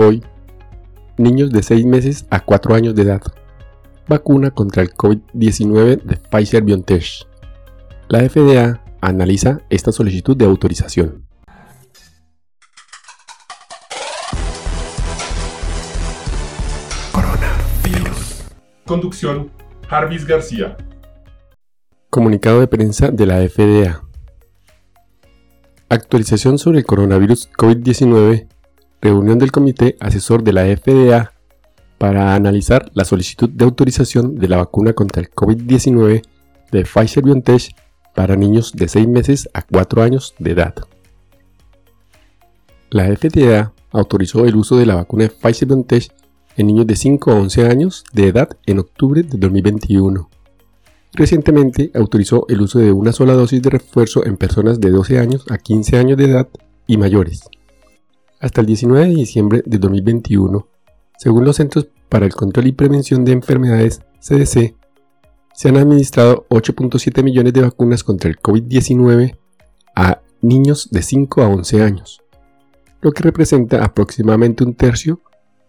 Hoy, niños de 6 meses a 4 años de edad. Vacuna contra el COVID-19 de Pfizer BioNTech. La FDA analiza esta solicitud de autorización. Coronavirus. Conducción, Jarvis García. Comunicado de prensa de la FDA. Actualización sobre el coronavirus COVID-19 reunión del Comité Asesor de la FDA para analizar la solicitud de autorización de la vacuna contra el COVID-19 de Pfizer BioNTech para niños de 6 meses a 4 años de edad. La FDA autorizó el uso de la vacuna de Pfizer BioNTech en niños de 5 a 11 años de edad en octubre de 2021. Recientemente autorizó el uso de una sola dosis de refuerzo en personas de 12 años a 15 años de edad y mayores hasta el 19 de diciembre de 2021, según los Centros para el Control y Prevención de Enfermedades, CDC, se han administrado 8.7 millones de vacunas contra el COVID-19 a niños de 5 a 11 años, lo que representa aproximadamente un tercio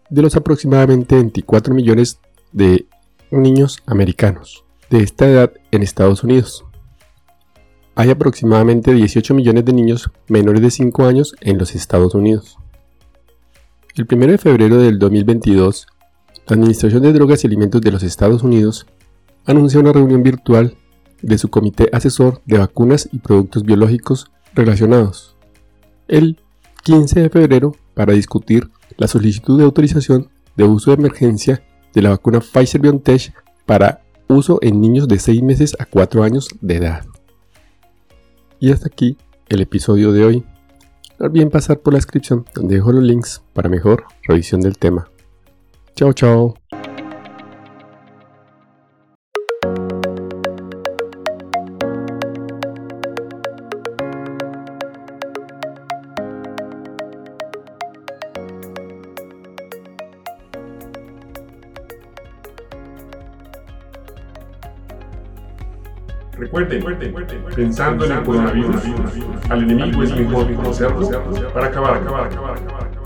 de los aproximadamente 24 millones de niños americanos de esta edad en Estados Unidos. Hay aproximadamente 18 millones de niños menores de 5 años en los Estados Unidos. El 1 de febrero del 2022, la Administración de Drogas y Alimentos de los Estados Unidos anunció una reunión virtual de su Comité Asesor de Vacunas y Productos Biológicos relacionados el 15 de febrero para discutir la solicitud de autorización de uso de emergencia de la vacuna Pfizer BioNTech para uso en niños de 6 meses a 4 años de edad. Y hasta aquí el episodio de hoy. No olviden pasar por la descripción donde dejo los links para mejor revisión del tema. Chao, chao. Recuerden, pensando en el coronavirus, al enemigo es mejor conocerlo para acabar, acabar, acabar, acabar.